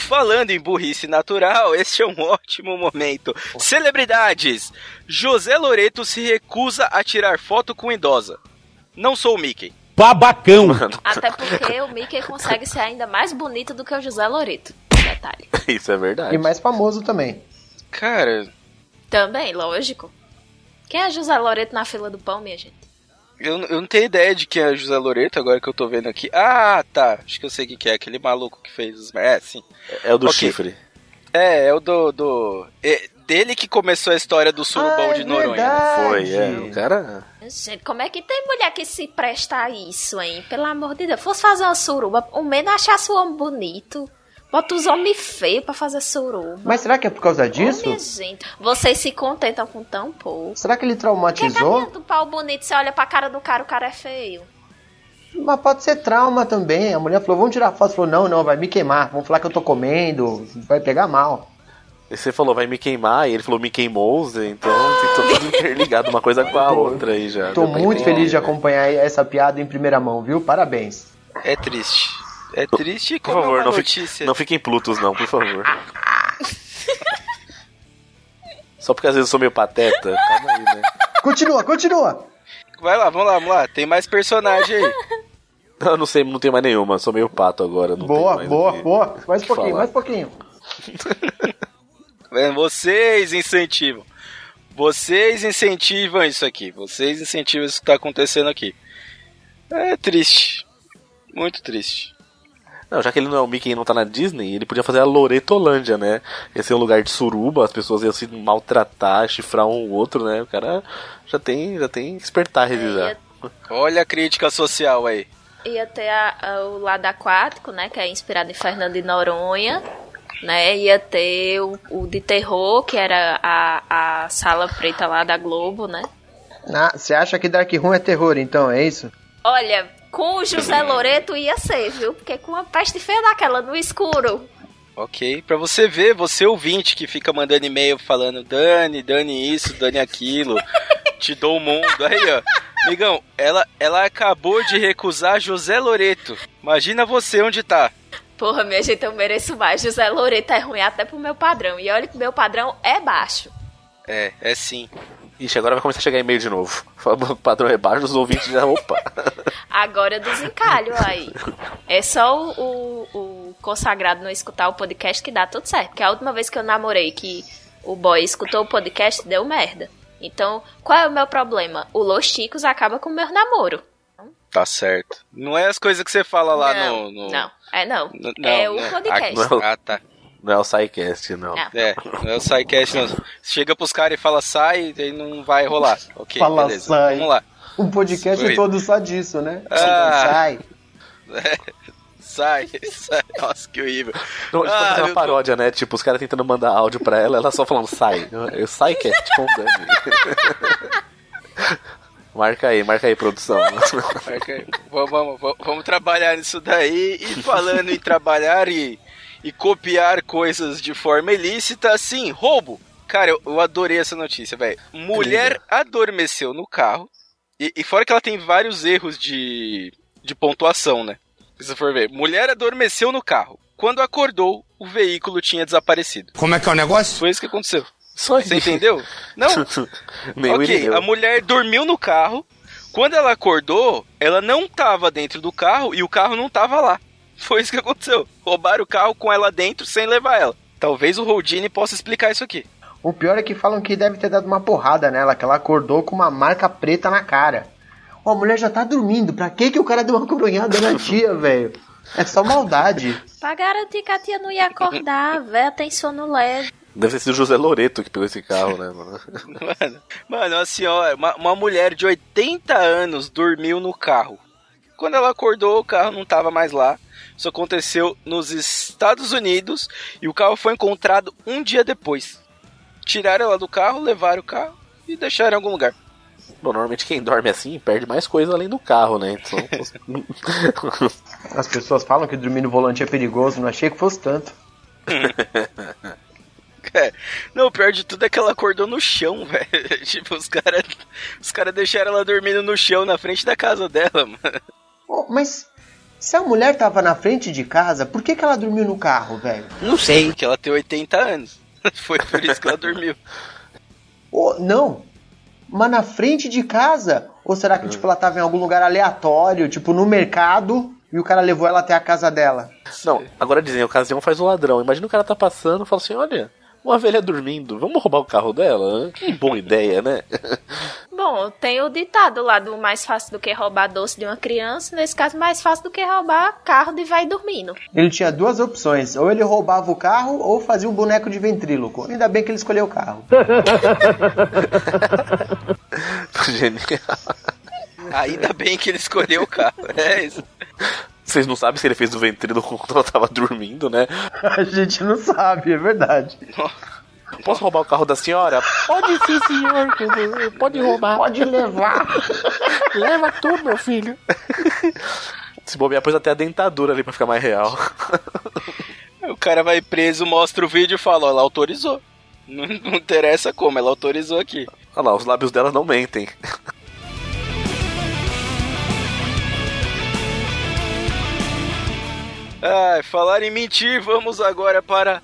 Falando em burrice natural, este é um ótimo momento. Celebridades! José Loreto se recusa a tirar foto com idosa. Não sou o Mickey. Babacão. Mano, Até porque o Mickey consegue ser ainda mais bonito do que o José Loreto. Detalhe. isso é verdade. E mais famoso também. Cara, Também, lógico. Quem é José Loreto na fila do pão, minha gente? Eu, eu não tenho ideia de quem é José Loreto, agora que eu tô vendo aqui. Ah, tá. Acho que eu sei quem que é. Aquele maluco que fez os. É, sim. É o do Ok. chifre. É, é o do. do... é dele que começou a história do surubão Ah, de é Noronha. né? verdade. Foi, é. O cara. Gente, como é que tem mulher que se presta a isso, hein? Pelo amor de Deus. Fosse fazer uma suruba, o menos achasse o homem bonito. Bota os homens feios pra fazer suruba. Mas será que é por causa disso? minha gente, vocês se contentam com tão pouco. Será que ele traumatizou? do pau bonito, você olha pra cara do cara, o cara é feio? Mas pode ser trauma também. A mulher falou, vamos tirar foto. Falou, não, não, vai me queimar. Vamos falar que eu tô comendo. Vai pegar mal. E você falou, vai me queimar, e ele falou, me queimou, então tem tudo interligado uma coisa com a outra aí já. Tô muito feliz de acompanhar essa piada em primeira mão, viu? Parabéns. É triste. É triste Por como favor, é uma não, notícia. fique, não fiquem plutos, não, por favor. Só porque às vezes eu sou meio pateta, calma aí, né? Continua, continua. Vai lá, vamos lá, vamos lá. Tem mais personagem aí. Não, eu não sei, não tem mais nenhuma, sou meio pato agora. Não boa, boa, que- boa. Mais um pouquinho, falar. mais um pouquinho. Vocês incentivam. Vocês incentivam isso aqui. Vocês incentivam isso que tá acontecendo aqui. É triste. Muito triste. Não, já que ele não é o Mickey e não tá na Disney, ele podia fazer a Loretolândia, né? Esse é um lugar de suruba, as pessoas iam se maltratar, chifrar um ou outro, né? O cara já tem, já tem que despertar, revisar. Olha a crítica social aí. Ia ter a- a- o lado aquático, né? Que é inspirado em Fernando de Noronha. Né? Ia ter o, o de terror, que era a, a sala preta lá da Globo, né? Ah, Você acha que Dark Room é terror, então, é isso? Olha, com o José Loreto ia ser, viu? Porque com uma peste feia daquela no escuro. Ok? Pra você ver, você ouvinte que fica mandando e-mail falando Dani, Dani isso, Dani aquilo, te dou o mundo. Aí, ó. Migão, ela, ela acabou de recusar José Loreto. Imagina você onde tá. Porra, minha gente, eu mereço mais. José Loreto é ruim até pro meu padrão. E olha que meu padrão é baixo. É, é sim. Ixi, agora vai começar a chegar e-mail de novo. O padrão é baixo, os ouvintes já. Opa! Agora desencalho aí. É só o, o, o consagrado não escutar o podcast que dá tudo certo. Porque a última vez que eu namorei que o boy escutou o podcast, deu merda. Então, qual é o meu problema? O Los Chicos acaba com o meu namoro. Tá certo. Não é as coisas que você fala lá não, no, no- não, é não. no- não, é o podcast. Ah, Não. Ah, tá. Não é o SciCast, não. Não. É, não é o SciCast, não. Chega pros caras e fala sai, aí não vai rolar. Ok, Fala, beleza. sai. Vamos lá. Um podcast Foi. é todo só disso, né? Ah. Sai. Sai, sai. Nossa, que horrível. Não, eles Ah, podem fazer eu uma tô- paródia, né? Tipo, os caras tentando mandar áudio pra ela, ela só falando sai. Eu SciCast com o Dani. marca aí, marca aí, produção. Marca aí. Vamos, vamos, vamos- vamos trabalhar nisso daí. E falando em trabalhar e, e copiar coisas de forma ilícita, sim, roubo. Cara, eu, eu adorei essa notícia, velho. Mulher adormeceu no carro. E, e fora que ela tem vários erros de, de pontuação, né? Se você for ver. Mulher adormeceu no carro. Quando acordou, o veículo tinha desaparecido. Como é que é o negócio? Foi isso que aconteceu. Só Você entendeu? Não, ok, Irineu. a mulher dormiu no carro. Quando ela acordou, ela não tava dentro do carro e o carro não tava lá. Foi isso que aconteceu. Roubaram o carro com ela dentro sem levar ela. Talvez o Houdini possa explicar isso aqui. O pior é que falam que deve ter dado uma porrada nela, que ela acordou com uma marca preta na cara. Ó, a mulher já tá dormindo, pra que que o cara deu uma coronhada na tia, velho? É só maldade. Pra garantir que a tia não ia acordar, velho, tem sono leve. Deve ter sido o José Loreto que pegou esse carro, né, mano? Mano, mano a senhora, uma, uma mulher de 80 anos dormiu no carro. Quando ela acordou, o carro não tava mais lá. Isso aconteceu nos Estados Unidos e o carro foi encontrado um dia depois. Tiraram ela do carro, levaram o carro e deixaram em algum lugar. Bom, normalmente quem dorme assim perde mais coisa além do carro, né? Então, As pessoas falam que dormir no volante é perigoso, não achei que fosse tanto. É. Não, o pior de tudo é que ela acordou no chão, velho. Tipo, os caras os cara deixaram ela dormindo no chão na frente da casa dela, mano. Oh, mas se a mulher tava na frente de casa, por que, que ela dormiu no carro, velho? Não sei. Porque ela tem 80 anos. Foi por isso que ela dormiu. Oh, não. Mas na frente de casa? Ou será que tipo, ela tava em algum lugar aleatório, tipo no mercado, e o cara levou ela até a casa dela? não, agora dizem, ocasião faz o ladrão. Imagina o cara tá passando e fala assim, olha, uma velha dormindo, vamos roubar o carro dela? Que boa ideia, né? Bom, tem o ditado lá do mais fácil do que roubar doce de uma criança. Nesse caso, mais fácil do que roubar carro de vai dormindo. Ele tinha duas opções, ou ele roubava o carro ou fazia um boneco de ventríloco. Ainda bem que ele escolheu o carro. Genial. Ainda bem que ele escolheu o carro. É isso. Vocês não sabem se ele fez o ventríloco quando ela tava dormindo, né? A gente não sabe, é verdade. Posso roubar o carro da senhora? Pode sim, senhor. Pode roubar. Pode levar. Leva tudo, meu filho. Se bobear, pôs até a dentadura ali pra ficar mais real. O cara vai preso, mostra o vídeo e fala, ó, ela autorizou. Não, não interessa como, ela autorizou aqui. Olha lá, os lábios dela não mentem. Ai, falar em mentir, vamos agora para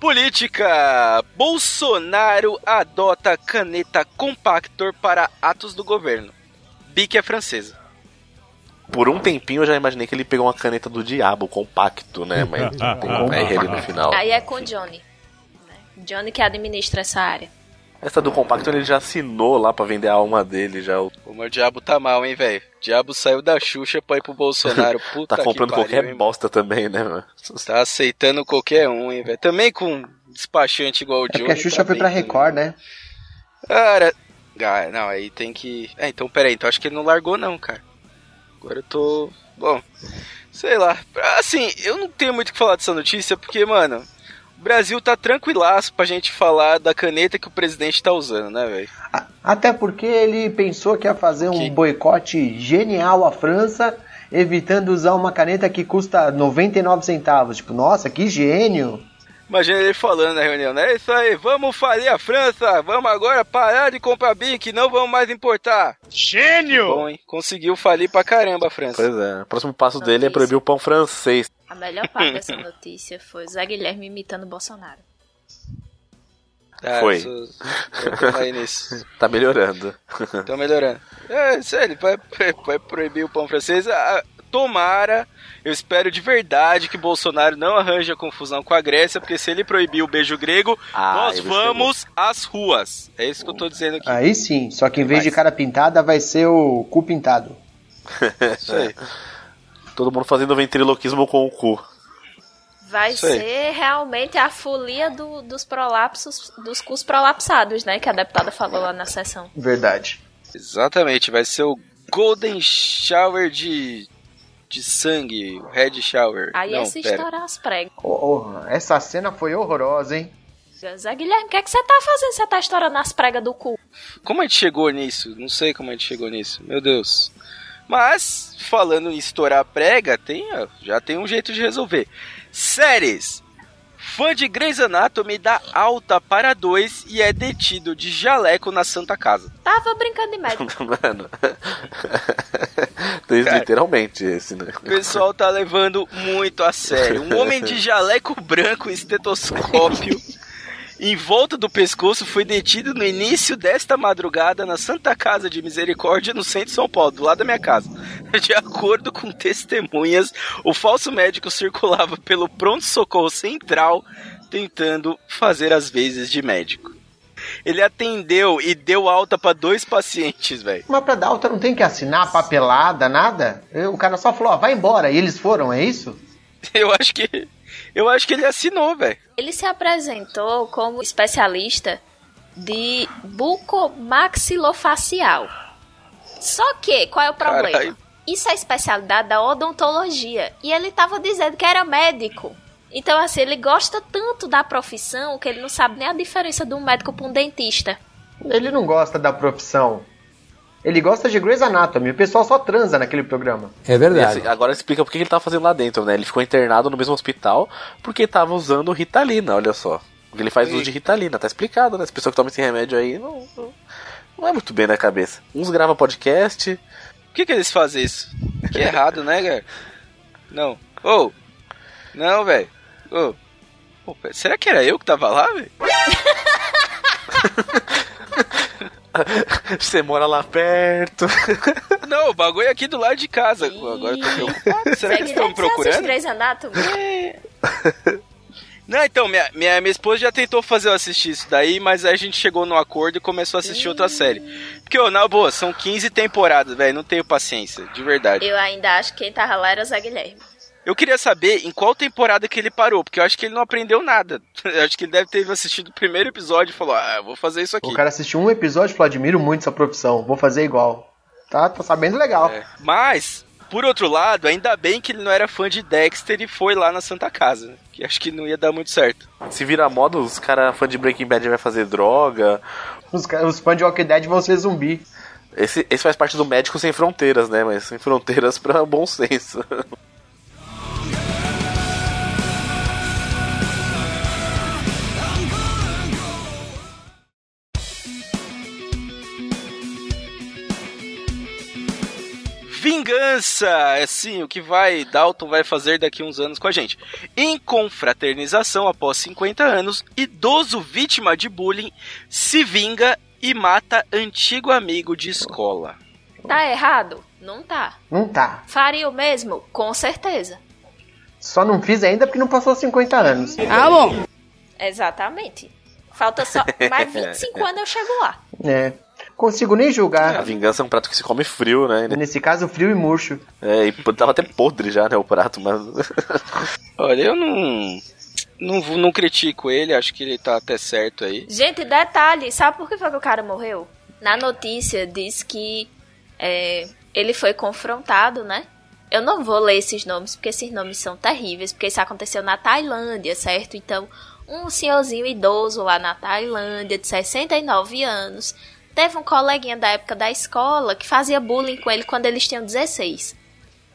política. Bolsonaro adota caneta compactor para atos do governo. Bic é francesa. Por um tempinho eu já imaginei que ele pegou uma caneta do diabo, compacto, né? Mas tem um R ali no final. Aí é com o Johnny. né? Johnny que administra essa área. Essa do compacto ele já assinou lá pra vender a alma dele, já. O meu diabo tá mal, hein, velho? Diabo saiu da Xuxa pra ir pro Bolsonaro. Puta Tá comprando que pariu, qualquer hein, bosta também, né, mano? Tá aceitando qualquer um, hein, velho? Também com despachante igual o É Johnny. porque a Xuxa tá foi pra bem, Record, né? Cara, ah, não, aí tem que. É, então peraí, então acho que ele não largou, não, cara. Agora eu tô. Bom, sei lá. Assim, eu não tenho muito o que falar dessa notícia, porque, mano, o Brasil tá tranquilaço pra gente falar da caneta que o presidente tá usando, né, velho? Até porque ele pensou que ia fazer um Que- boicote genial à França, evitando usar uma caneta que custa 99 centavos. Tipo, nossa, que gênio! Imagina ele falando na reunião, né? É isso aí, vamos falir a França, vamos agora parar de comprar Bic, não vamos mais importar. Gênio! Bom, hein? Conseguiu falir pra caramba a França. Pois é. O próximo passo dele é proibir o pão francês. A melhor parte dessa notícia foi o Zé Guilherme imitando o Bolsonaro. Ah, Foi. nisso. Tá melhorando. Estão melhorando. É, sério, vai, vai proibir o pão francês. Ah, tomara, eu espero de verdade que Bolsonaro não arranje confusão com a Grécia, porque se ele proibir o beijo grego, Ah, nós vamos às ruas. É isso que eu tô dizendo aqui. Aí sim, só que em vez de cara pintada, vai ser o cu pintado. Isso aí. Todo mundo fazendo ventriloquismo com o cu. Vai ser realmente a folia do- dos prolapsos, dos cus prolapsados, né? Que a deputada falou lá na sessão. Verdade. Exatamente, vai ser o Golden Shower de, de sangue, o Red Shower. Aí não, é se pera. estourar as pregas. Oh, oh, essa cena foi horrorosa, hein? Zé Guilherme, o que é que você tá fazendo? Você tá estourando as pregas do cu. Como a gente chegou nisso? Não sei como a gente chegou nisso. Meu Deus. Mas, falando em estourar prega, tem, ó, já tem um jeito de resolver. Séries. Fã de Grey's Anatomy dá alta para dois e é detido de jaleco na Santa Casa. Tava brincando de médico. Mano. Cara. literalmente esse, né? O pessoal tá levando muito a sério. Um homem de jaleco branco e estetoscópio em volta do pescoço foi detido no início desta madrugada na Santa Casa de Misericórdia, no centro de São Paulo, do lado da minha casa. De acordo com testemunhas, o falso médico circulava pelo pronto-socorro central tentando fazer as vezes de médico. Ele atendeu e deu alta pra dois pacientes, velho. Mas pra dar alta não tem que assinar papelada, nada? O cara só falou, ó, vai embora. E eles foram, é isso? Eu acho que eu acho que ele assinou, velho. Ele se apresentou como especialista de bucomaxilofacial. Só que, qual é o problema? Caralho. Isso é especialidade da odontologia. E ele tava dizendo que era médico. Então, assim, ele gosta tanto da profissão que ele não sabe nem a diferença de um médico para um dentista. Ele não gosta da profissão. Ele gosta de Grey's Anatomy. O pessoal só transa naquele programa. É verdade. Esse- agora explica por que ele tava fazendo lá dentro, né? Ele ficou internado no mesmo hospital porque tava usando Ritalina, olha só. Porque ele faz uso de Ritalina, tá explicado, né? As pessoas que tomam esse remédio aí não, não, não é muito bem na cabeça. Uns gravam podcast, Por que, que eles fazem isso? Que é errado, né, cara? Não. Ô! não, velho. Ô! Pô, pera, será que era eu que tava lá, velho? você mora lá perto. Não, o bagulho é aqui do lado de casa. Agora eu tô preocupado. Será que eles estão me procurando? Grey's Anatomy? Não, então, minha, minha, minha esposa já tentou fazer eu assistir isso daí, mas aí a gente chegou num acordo e começou a assistir outra série. Porque, ô, na boa, são 15 temporadas, velho, não tenho paciência, de verdade. Eu ainda acho que quem tava lá era o Zé Guilherme. Eu queria saber em qual temporada que ele parou, porque eu acho que ele não aprendeu nada. Eu acho que ele deve ter assistido o primeiro episódio e falou, ah, vou fazer isso aqui. O cara assistiu um episódio e falou: admiro muito essa profissão, vou fazer igual. Tá, tá sabendo legal. É. Mas, por outro lado, ainda bem que ele não era fã de Dexter e foi lá na Santa Casa, né? que acho que não ia dar muito certo. Se vira moda, os caras fãs de Breaking Bad vai fazer droga. Os, os fãs de Walking Dead vão ser zumbi. Esse, esse faz parte do Médico Sem Fronteiras, né? Mas sem fronteiras pra bom senso. Vingança! É sim, o que vai Dalton vai fazer daqui uns anos com a gente. Em confraternização após 50 anos, idoso vítima de bullying se vinga e mata antigo amigo de escola. Tá errado? Não tá. Não tá. Faria o mesmo? Com certeza. Só não fiz ainda porque não passou 50 anos. Ah, bom. Exatamente. Falta só mais 25 anos eu chego lá. É. Consigo nem A julgar. vingança é um prato que se come frio, né? Nesse caso, frio e murcho. É, e tava até podre já, né, o prato, mas... Olha, eu não. Não, não critico ele, acho que ele tá até certo aí. Gente, detalhe, sabe por que foi que o cara morreu? Na notícia diz que é, ele foi confrontado, né? Eu não vou ler esses nomes, porque esses nomes são terríveis, porque isso aconteceu na Tailândia, certo? Então, um senhorzinho idoso lá na Tailândia, de 69 anos, teve um coleguinha da época da escola que fazia bullying com ele quando eles tinham 16.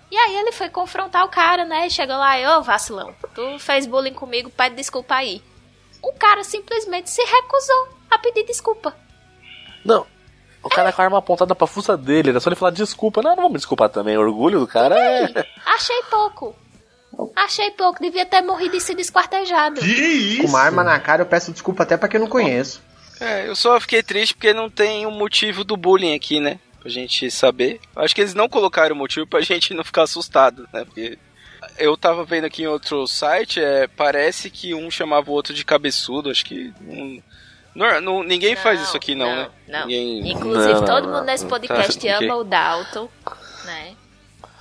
E aí ele foi confrontar o cara, né? Chegou lá e, ô vacilão, tu fez bullying comigo, pede desculpa aí. O cara simplesmente se recusou a pedir desculpa. Não, o cara com a arma apontada pra fuça dele, era só ele falar desculpa. Não, não vou me desculpar também, o orgulho do cara é... Achei pouco. Achei pouco, devia ter morrido e sido esquartejado. Com uma arma na cara, eu peço desculpa até pra quem eu não conheço. É, eu só fiquei triste porque não tem o motivo do bullying aqui, né? Pra gente saber. Acho que eles não colocaram o motivo pra gente não ficar assustado, né? Porque eu tava vendo aqui em outro site, é, parece que um chamava o outro de cabeçudo, acho que. um- não, não- ninguém faz isso aqui, não, né? Não. Ninguém... Inclusive, Não, não, todo não, mundo nesse não. podcast Tá, ama o Dalton, né?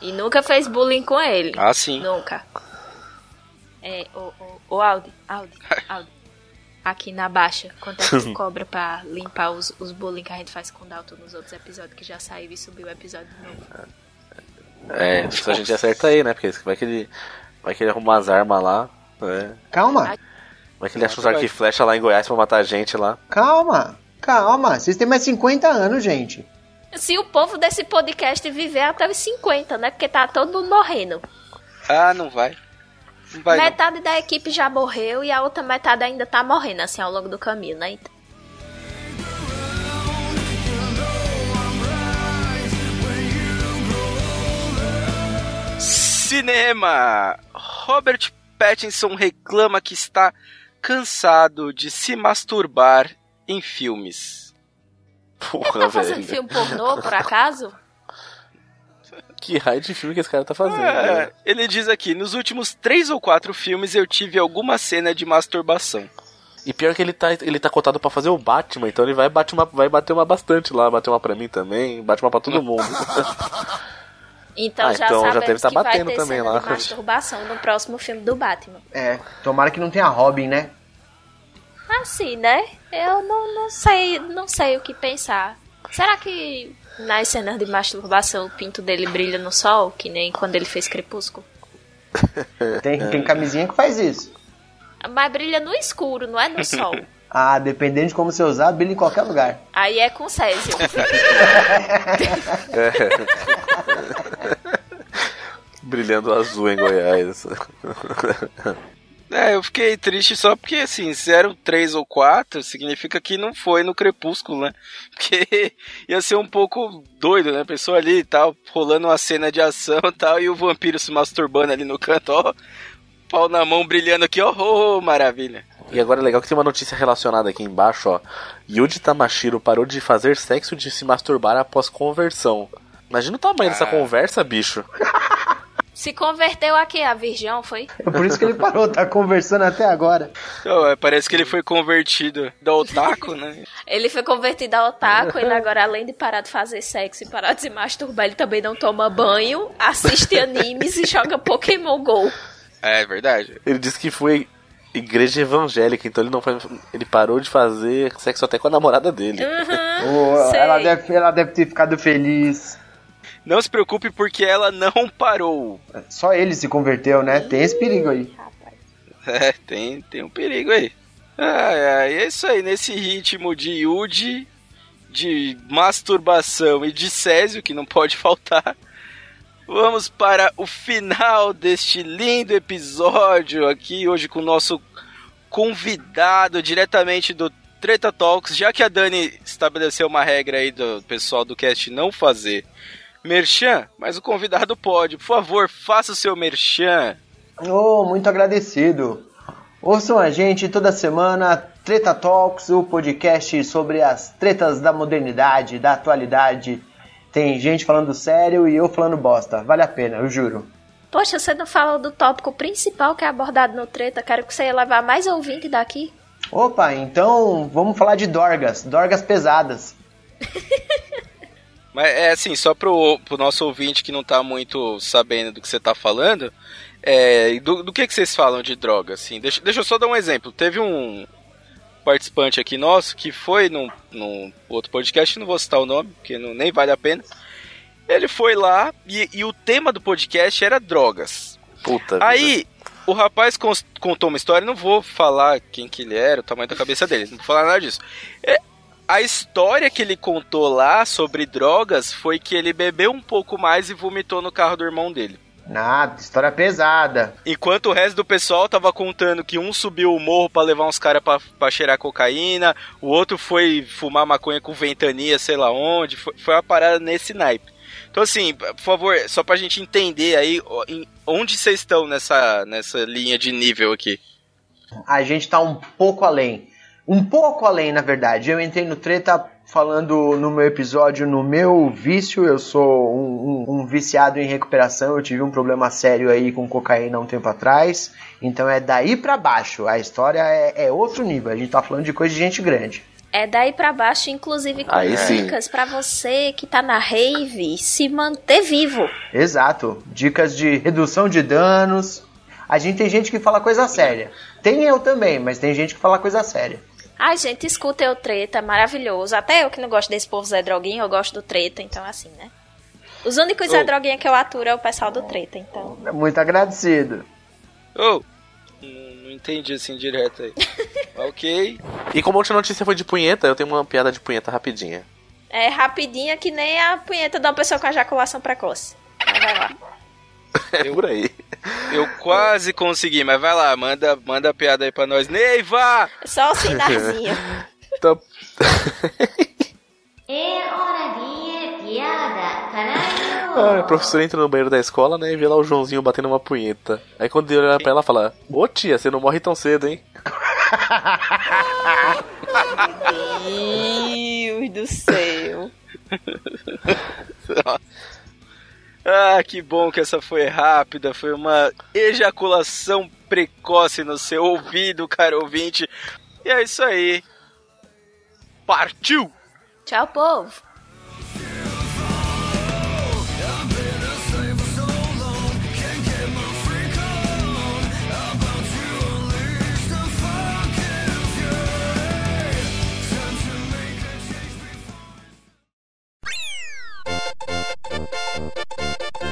E nunca fez bullying com ele. Ah, sim. Nunca. É, o, o, o Audi, Audi, Audi. Aqui na baixa, quanto é que tu cobra pra limpar os, os bullying que a gente faz com o Dalton nos outros episódios que já saiu e subiu o episódio de novo? É, se a gente acerta aí, né? Porque vai que ele, vai que ele arruma umas armas lá, né? Calma, Vai que ele acha uns arco e flecha lá em Goiás pra matar a gente lá. calma, calma. Vocês têm mais 50 anos, gente. Se o povo desse podcast viver até os 50, né? Porque tá todo mundo morrendo. Ah, não vai. Não vai, não. metade da equipe já morreu e a outra metade ainda tá morrendo, assim, ao longo do caminho, né? Então, Cinema! Robert Pattinson reclama que está cansado de se masturbar em filmes. Porra, tá fazendo velho. filme pornô, por acaso? Que raio de filme que esse cara tá fazendo, É, velho? ele diz aqui: nos últimos três ou quatro filmes eu tive alguma cena de masturbação. E pior que ele tá, ele tá cotado pra fazer o Batman, então ele vai bater uma, vai bater uma bastante lá, bater uma pra mim também, bate uma pra todo mundo. Então Ah, já então já deve tá que vai batendo ter também cena lá. de masturbação no próximo filme do Batman. É, tomara que não tenha Robin, né? Assim, né? Eu não, não sei, não sei o que pensar. Será que nas cenas de masturbação o pinto dele brilha no sol, que nem quando ele fez Crepúsculo? Tem, tem camisinha que faz isso. Mas brilha no escuro, não é no sol. Ah, dependendo de como você usar, brilha em qualquer lugar. Aí é com Césio. Brilhando azul em Goiás. É, eu fiquei triste só porque, assim, se eram três ou quatro, significa que não foi no Crepúsculo, né? Porque ia ser um pouco doido, né? A pessoa ali e tal, rolando uma cena de ação e tal, e o vampiro se masturbando ali no canto, ó. Pau na mão brilhando aqui, ó, oh, maravilha. E agora é legal que tem uma notícia relacionada aqui embaixo, ó. Yuji Tamashiro parou de fazer sexo de se masturbar após conversão. Imagina o tamanho dessa conversa, bicho. Se converteu aqui, a virgão, foi? É por isso que ele parou, tá conversando até agora. É, parece que ele foi convertido da otaku, né? Ele foi convertido a otaku, ele agora, além de parar de fazer sexo e parar de se masturbar, ele também não toma banho, assiste animes e joga Pokémon GO. É verdade. Ele disse que foi igreja evangélica, então ele não foi, ele parou de fazer sexo até com a namorada dele. Uhum, sei. ela, deve, ela deve ter ficado feliz. Não se preocupe porque ela não parou. Só ele se converteu, né? Tem esse perigo aí. É, tem, tem um perigo aí. Ai, é isso aí, nesse ritmo de Yuji, de masturbação e de Césio, que não pode faltar. Vamos para o final deste lindo episódio aqui, hoje com o nosso convidado diretamente do Treta Talks, já que a Dani estabeleceu uma regra aí do pessoal do cast não fazer merchan, mas o convidado pode. Por favor, faça o seu merchan. Oh, muito agradecido. Ouçam a gente toda semana, Treta Talks, o podcast sobre as tretas da modernidade, da atualidade. Tem gente falando sério e eu falando bosta. Vale a pena, eu juro. Poxa, você não falou do tópico principal que é abordado no treta. Quero que você ia levar mais ouvinte daqui. Opa, então vamos falar de dorgas, dorgas pesadas. Mas é assim, só pro, pro nosso ouvinte que não tá muito sabendo do que você tá falando, é, do, do que, que vocês falam de droga, assim? Deixa, deixa eu só dar um exemplo. Teve um participante aqui nosso que foi num, num outro podcast, não vou citar o nome, porque não, nem vale a pena. Ele foi lá e, e o tema do podcast era drogas. Puta vida. Aí, o rapaz contou uma história, não vou falar quem que ele era, o tamanho da cabeça dele, não vou falar nada disso. É, a história que ele contou lá sobre drogas foi que ele bebeu um pouco mais e vomitou no carro do irmão dele. Nada, história pesada. Enquanto o resto do pessoal tava contando que um subiu o morro pra levar uns caras pra, pra cheirar cocaína, o outro foi fumar maconha com ventania, sei lá onde, foi, foi uma parada nesse naipe. Então assim, por favor, só pra gente entender aí onde vocês estão nessa, nessa linha de nível aqui. A gente tá um pouco além. Um pouco além, na verdade. Eu entrei no treta falando no meu episódio, no meu vício. Eu sou um, um- um viciado em recuperação. Eu tive um problema sério aí com cocaína há um tempo atrás. Então é daí pra baixo. A história é, é outro nível. A gente tá falando de coisa de gente grande. É daí pra baixo, inclusive com Aí dicas pra você que tá na rave se manter vivo. Exato. Dicas de redução de danos. A gente tem gente que fala coisa séria. Tem eu também, mas tem gente que fala coisa séria. Ai, gente, escuta eu treta, é maravilhoso. Até eu que não gosto desse povo Zé Droguinha, eu gosto do treta, então assim, né? Os únicos Zé Oh. Droguinha que eu aturo é o pessoal do treta, então. Muito agradecido. Oh, não, entendi assim direto aí. ok. E como a última notícia foi de punheta, eu tenho uma piada de punheta rapidinha. É rapidinha que nem a punheta de uma pessoa com ejaculação precoce. Então vai lá. É por aí. Eu quase consegui, mas vai lá, manda, manda a piada aí pra nós. Neiva! Só o sinarzinho. Então, ah, a professora entra no banheiro da escola, né, e vê lá o Joãozinho batendo uma punheta. Aí quando ele olha pra ela, fala: Ô tia, você não morre tão cedo, hein? Deus do céu. Ah, que bom que essa foi rápida, foi uma ejaculação precoce no seu ouvido, cara ouvinte. E é isso aí. Partiu! Tchau, povo! Thank you.